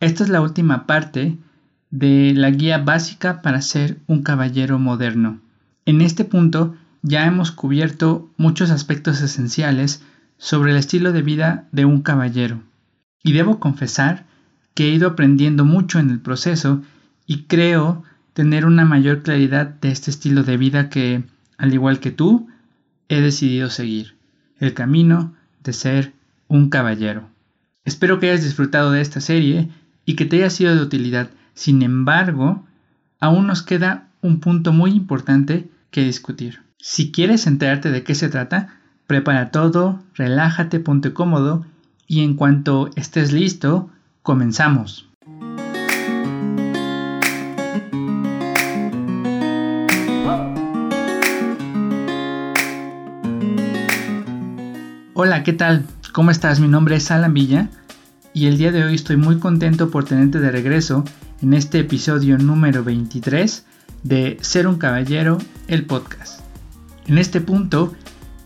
Esta es la última parte de la guía básica para ser un caballero moderno. En este punto ya hemos cubierto muchos aspectos esenciales sobre el estilo de vida de un caballero. Y debo confesar que he ido aprendiendo mucho en el proceso y creo tener una mayor claridad de este estilo de vida que, al igual que tú, he decidido seguir, el camino de ser un caballero. Espero que hayas disfrutado de esta serie y que te haya sido de utilidad. Sin embargo, aún nos queda un punto muy importante que discutir. Si quieres enterarte de qué se trata, prepara todo, relájate, ponte cómodo y en cuanto estés listo, comenzamos. Hola, ¿qué tal? ¿Cómo estás? Mi nombre es Alan Villa y el día de hoy estoy muy contento por tenerte de regreso en este episodio número 23 de Ser un Caballero, el podcast. En este punto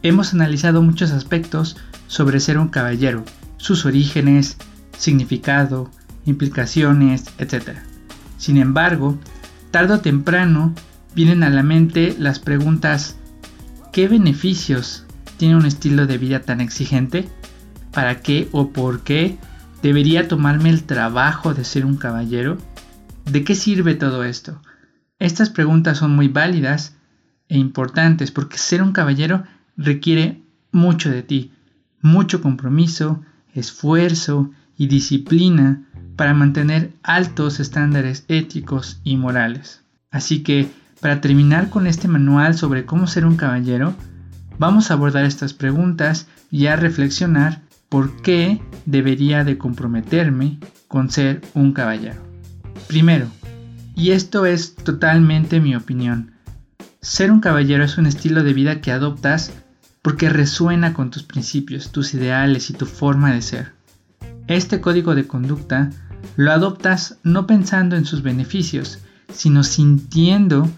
hemos analizado muchos aspectos sobre ser un caballero, sus orígenes, significado, implicaciones, etc. Sin embargo, tarde o temprano vienen a la mente las preguntas ¿qué beneficios tiene un estilo de vida tan exigente? ¿Para qué o por qué ¿Debería tomarme el trabajo de ser un caballero? ¿De qué sirve todo esto? Estas preguntas son muy válidas e importantes porque ser un caballero requiere mucho de ti, mucho compromiso, esfuerzo y disciplina para mantener altos estándares éticos y morales. Así que, para terminar con este manual sobre cómo ser un caballero, vamos a abordar estas preguntas y a reflexionar por qué debería de comprometerme con ser un caballero. Primero, y esto es totalmente mi opinión, ser un caballero es un estilo de vida que adoptas porque resuena con tus principios, tus ideales y tu forma de ser. Este código de conducta lo adoptas no pensando en sus beneficios, sino sintiendo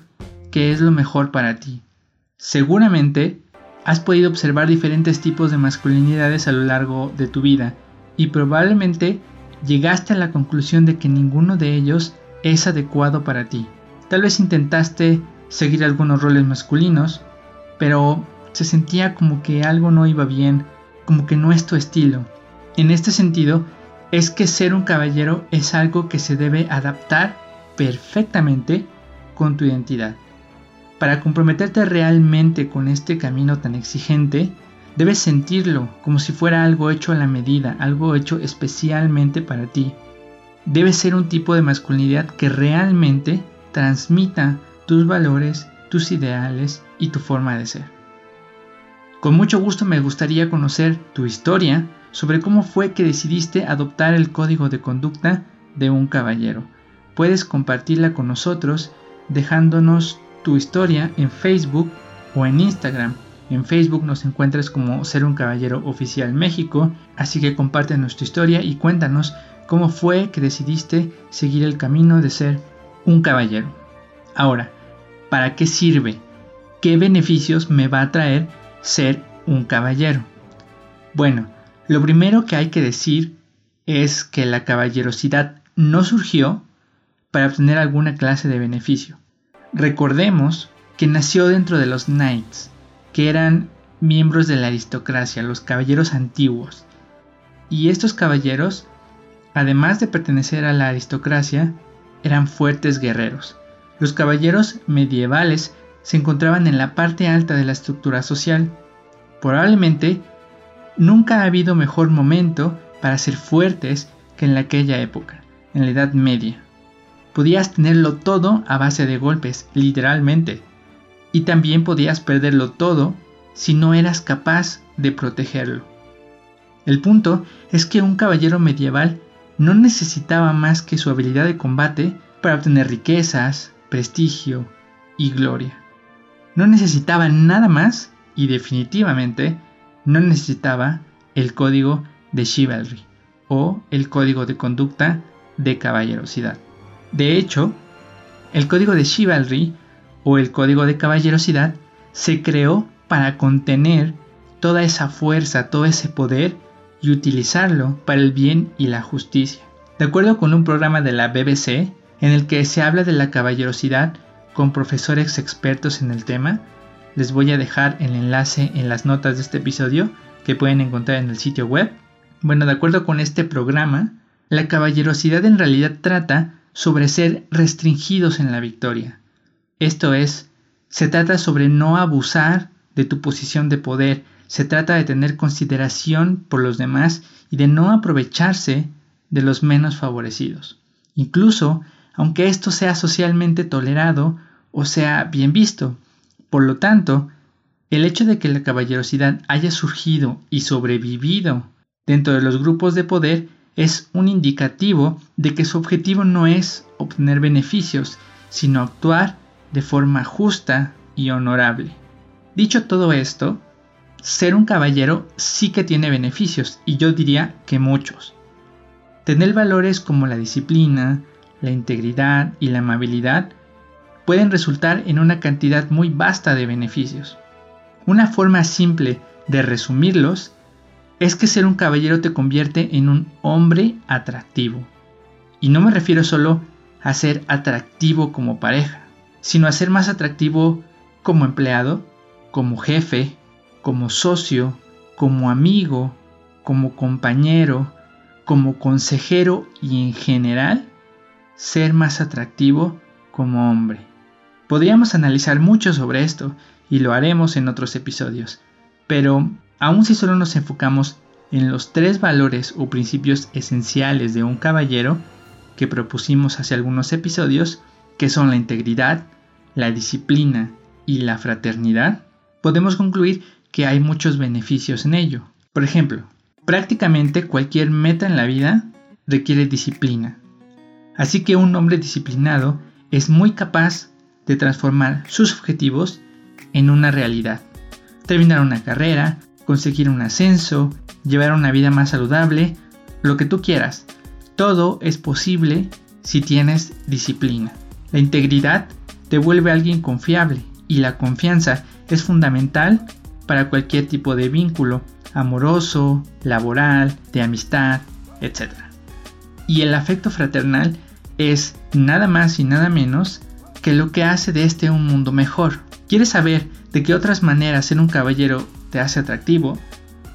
que es lo mejor para ti. Seguramente has podido observar diferentes tipos de masculinidades a lo largo de tu vida y probablemente llegaste a la conclusión de que ninguno de ellos es adecuado para ti. Tal vez intentaste seguir algunos roles masculinos, pero se sentía como que algo no iba bien, como que no es tu estilo. En este sentido, es que ser un caballero es algo que se debe adaptar perfectamente con tu identidad. Para comprometerte realmente con este camino tan exigente, debes sentirlo como si fuera algo hecho a la medida, algo hecho especialmente para ti. Debes ser un tipo de masculinidad que realmente transmita tus valores, tus ideales y tu forma de ser. Con mucho gusto me gustaría conocer tu historia sobre cómo fue que decidiste adoptar el código de conducta de un caballero. Puedes compartirla con nosotros dejándonos tu historia en Facebook o en Instagram. En Facebook nos encuentras como Ser un Caballero Oficial México, así que comparte nuestra historia y cuéntanos cómo fue que decidiste seguir el camino de ser un caballero. Ahora, ¿para qué sirve? ¿Qué beneficios me va a traer ser un caballero? Bueno, lo primero que hay que decir es que la caballerosidad no surgió para obtener alguna clase de beneficio. Recordemos que nació dentro de los knights, que eran miembros de la aristocracia, los caballeros antiguos. Y estos caballeros, además de pertenecer a la aristocracia, eran fuertes guerreros. Los caballeros medievales se encontraban en la parte alta de la estructura social. Probablemente nunca ha habido mejor momento para ser fuertes que en aquella época, en la Edad Media. Podías tenerlo todo a base de golpes, literalmente. Y también podías perderlo todo si no eras capaz de protegerlo. El punto es que un caballero medieval no necesitaba más que su habilidad de combate para obtener riquezas, prestigio y gloria. No necesitaba nada más y definitivamente no necesitaba el código de chivalry o el código de conducta de caballerosidad. De hecho, el código de chivalry o el código de caballerosidad se creó para contener toda esa fuerza, todo ese poder y utilizarlo para el bien y la justicia. De acuerdo con un programa de la BBC, en el que se habla de la caballerosidad con profesores expertos en el tema, les voy a dejar el enlace en las notas de este episodio que pueden encontrar en el sitio web. Bueno, de acuerdo con este programa, la caballerosidad en realidad trata sobre ser restringidos en la victoria. Esto es, se trata sobre no abusar de tu posición de poder, se trata de tener consideración por los demás y de no aprovecharse de los menos favorecidos. Incluso, aunque esto sea socialmente tolerado o sea bien visto. Por lo tanto, el hecho de que la caballerosidad haya surgido y sobrevivido dentro de los grupos de poder es un indicativo de que su objetivo no es obtener beneficios, sino actuar de forma justa y honorable. Dicho todo esto, ser un caballero sí que tiene beneficios, y yo diría que muchos. Tener valores como la disciplina, la integridad y la amabilidad pueden resultar en una cantidad muy vasta de beneficios. Una forma simple de resumirlos es que ser un caballero te convierte en un hombre atractivo. Y no me refiero solo a ser atractivo como pareja, sino a ser más atractivo como empleado, como jefe, como socio, como amigo, como compañero, como consejero y en general ser más atractivo como hombre. Podríamos analizar mucho sobre esto y lo haremos en otros episodios, pero aun si solo nos enfocamos en los tres valores o principios esenciales de un caballero que propusimos hace algunos episodios, que son la integridad, la disciplina y la fraternidad, podemos concluir que hay muchos beneficios en ello. Por ejemplo, prácticamente cualquier meta en la vida requiere disciplina. Así que un hombre disciplinado es muy capaz de transformar sus objetivos en una realidad. Terminar una carrera, conseguir un ascenso, llevar una vida más saludable, lo que tú quieras. Todo es posible si tienes disciplina. La integridad te vuelve alguien confiable y la confianza es fundamental para cualquier tipo de vínculo, amoroso, laboral, de amistad, etc. Y el afecto fraternal es nada más y nada menos que lo que hace de este un mundo mejor. ¿Quieres saber de qué otras maneras ser un caballero te hace atractivo?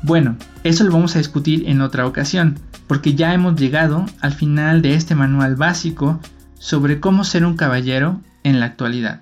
Bueno, eso lo vamos a discutir en otra ocasión, porque ya hemos llegado al final de este manual básico sobre cómo ser un caballero en la actualidad.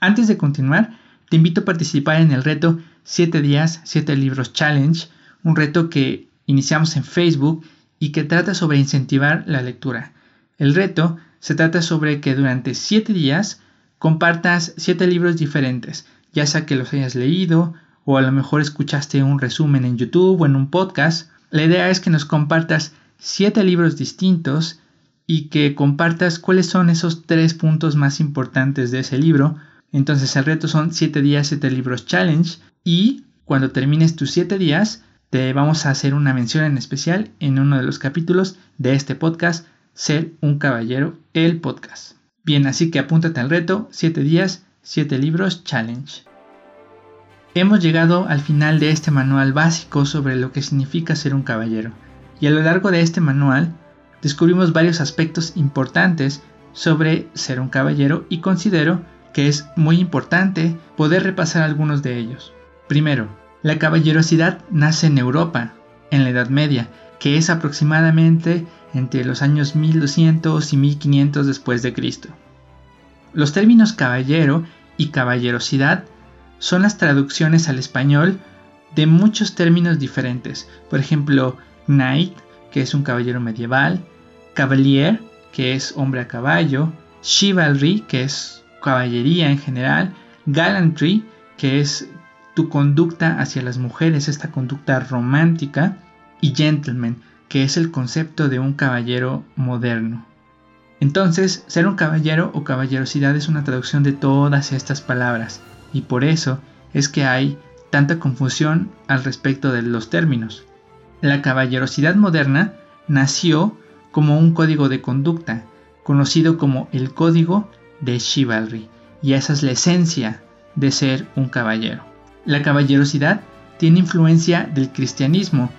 Antes de continuar, te invito a participar en el reto 7 días, 7 libros challenge, un reto que iniciamos en Facebook y que trata sobre incentivar la lectura. El reto se trata sobre que durante 7 días compartas 7 libros diferentes, ya sea que los hayas leído o a lo mejor escuchaste un resumen en YouTube o en un podcast. La idea es que nos compartas 7 libros distintos y que compartas cuáles son esos 3 puntos más importantes de ese libro. Entonces el reto son 7 días, 7 libros challenge y cuando termines tus 7 días te vamos a hacer una mención en especial en uno de los capítulos de este podcast ser un caballero, el podcast. Bien, así que apúntate al reto, 7 días, 7 libros, challenge. Hemos llegado al final de este manual básico sobre lo que significa ser un caballero, y a lo largo de este manual descubrimos varios aspectos importantes sobre ser un caballero y considero que es muy importante poder repasar algunos de ellos. Primero, la caballerosidad nace en Europa, en la Edad Media, que es aproximadamente entre los años 1200 y 1500 después de Cristo. Los términos caballero y caballerosidad son las traducciones al español de muchos términos diferentes. Por ejemplo, knight, que es un caballero medieval, cavalier, que es hombre a caballo, chivalry, que es caballería en general, gallantry, que es tu conducta hacia las mujeres, esta conducta romántica, y gentleman, que es el concepto de un caballero moderno. Entonces, ser un caballero o caballerosidad es una traducción de todas estas palabras, y por eso es que hay tanta confusión al respecto de los términos. La caballerosidad moderna nació como un código de conducta, conocido como el código de chivalry, y esa es la esencia de ser un caballero. La caballerosidad tiene influencia del cristianismo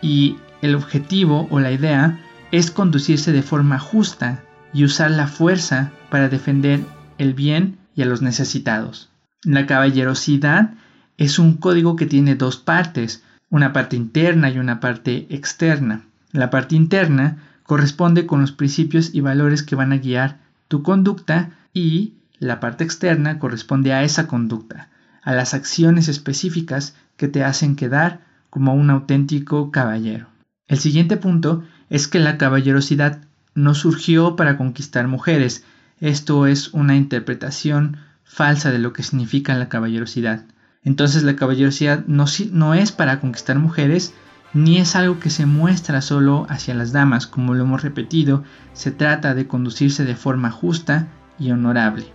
y el objetivo o la idea es conducirse de forma justa y usar la fuerza para defender el bien y a los necesitados. La caballerosidad es un código que tiene dos partes, una parte interna y una parte externa. La parte interna corresponde con los principios y valores que van a guiar tu conducta y la parte externa corresponde a esa conducta, a las acciones específicas que te hacen quedar como un auténtico caballero. El siguiente punto es que la caballerosidad no surgió para conquistar mujeres. Esto es una interpretación falsa de lo que significa la caballerosidad. Entonces la caballerosidad no, es para conquistar mujeres, ni es algo que se muestra solo hacia las damas, como lo hemos repetido, se trata de conducirse de forma justa y honorable.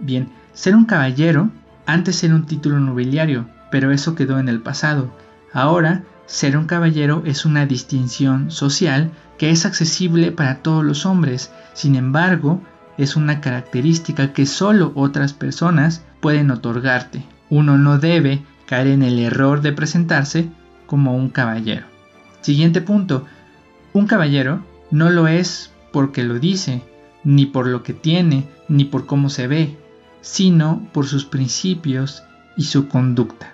Bien, ser un caballero antes era un título nobiliario, pero eso quedó en el pasado. Ahora, ser un caballero es una distinción social que es accesible para todos los hombres, sin embargo, es una característica que solo otras personas pueden otorgarte. Uno no debe caer en el error de presentarse como un caballero. Siguiente punto. Un caballero no lo es porque lo dice, ni por lo que tiene, ni por cómo se ve, sino por sus principios y su conducta.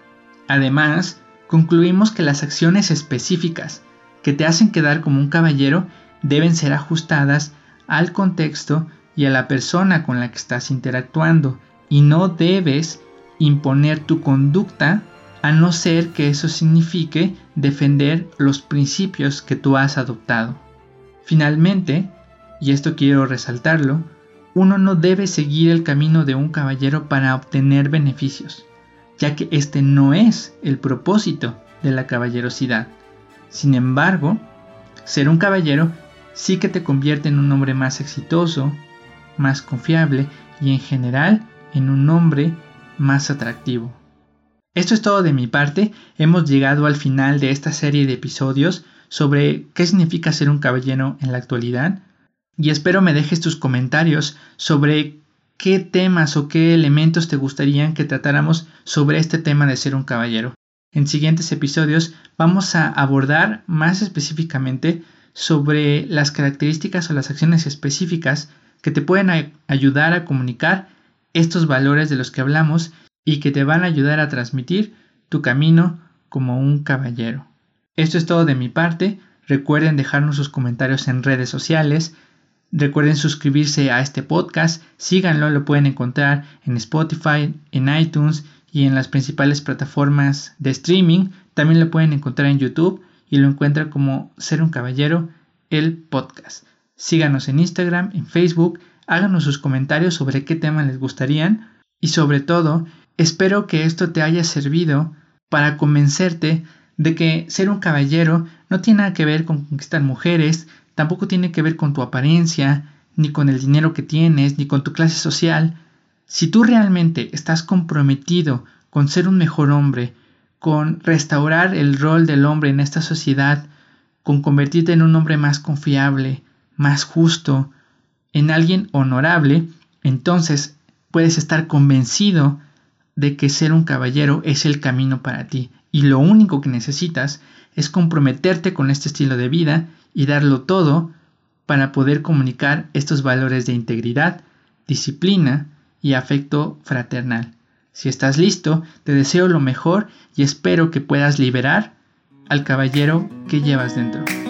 Además, concluimos que las acciones específicas que te hacen quedar como un caballero deben ser ajustadas al contexto y a la persona con la que estás interactuando y no debes imponer tu conducta a no ser que eso signifique defender los principios que tú has adoptado. Finalmente, y esto quiero resaltarlo, uno no debe seguir el camino de un caballero para obtener beneficios, ya que este no es el propósito de la caballerosidad. Sin embargo, ser un caballero sí que te convierte en un hombre más exitoso, más confiable y en general en un hombre más atractivo. Esto es todo de mi parte, hemos llegado al final de esta serie de episodios sobre qué significa ser un caballero en la actualidad y espero me dejes tus comentarios sobre qué temas o qué elementos te gustarían que tratáramos sobre este tema de ser un caballero. En siguientes episodios vamos a abordar más específicamente sobre las características o las acciones específicas que te pueden ayudar a comunicar estos valores de los que hablamos y que te van a ayudar a transmitir tu camino como un caballero. Esto es todo de mi parte. Recuerden dejarnos sus comentarios en redes sociales. Recuerden suscribirse a este podcast. Síganlo, lo pueden encontrar en Spotify, en iTunes y en las principales plataformas de streaming. También lo pueden encontrar en YouTube y lo encuentran como Ser un Caballero, el podcast. Síganos en Instagram, en Facebook, háganos sus comentarios sobre qué tema les gustarían y sobre todo, espero que esto te haya servido para convencerte de que ser un caballero no tiene nada que ver con conquistar mujeres, tampoco tiene que ver con tu apariencia, ni con el dinero que tienes, ni con tu clase social. Si tú realmente estás comprometido con ser un mejor hombre, con restaurar el rol del hombre en esta sociedad, con convertirte en un hombre más confiable, más justo, en alguien honorable, entonces puedes estar convencido de que ser un caballero es el camino para ti y lo único que necesitas es comprometerte con este estilo de vida y darlo todo para poder comunicar estos valores de integridad, disciplina y afecto fraternal. Si estás listo, te deseo lo mejor y espero que puedas liberar al caballero que llevas dentro.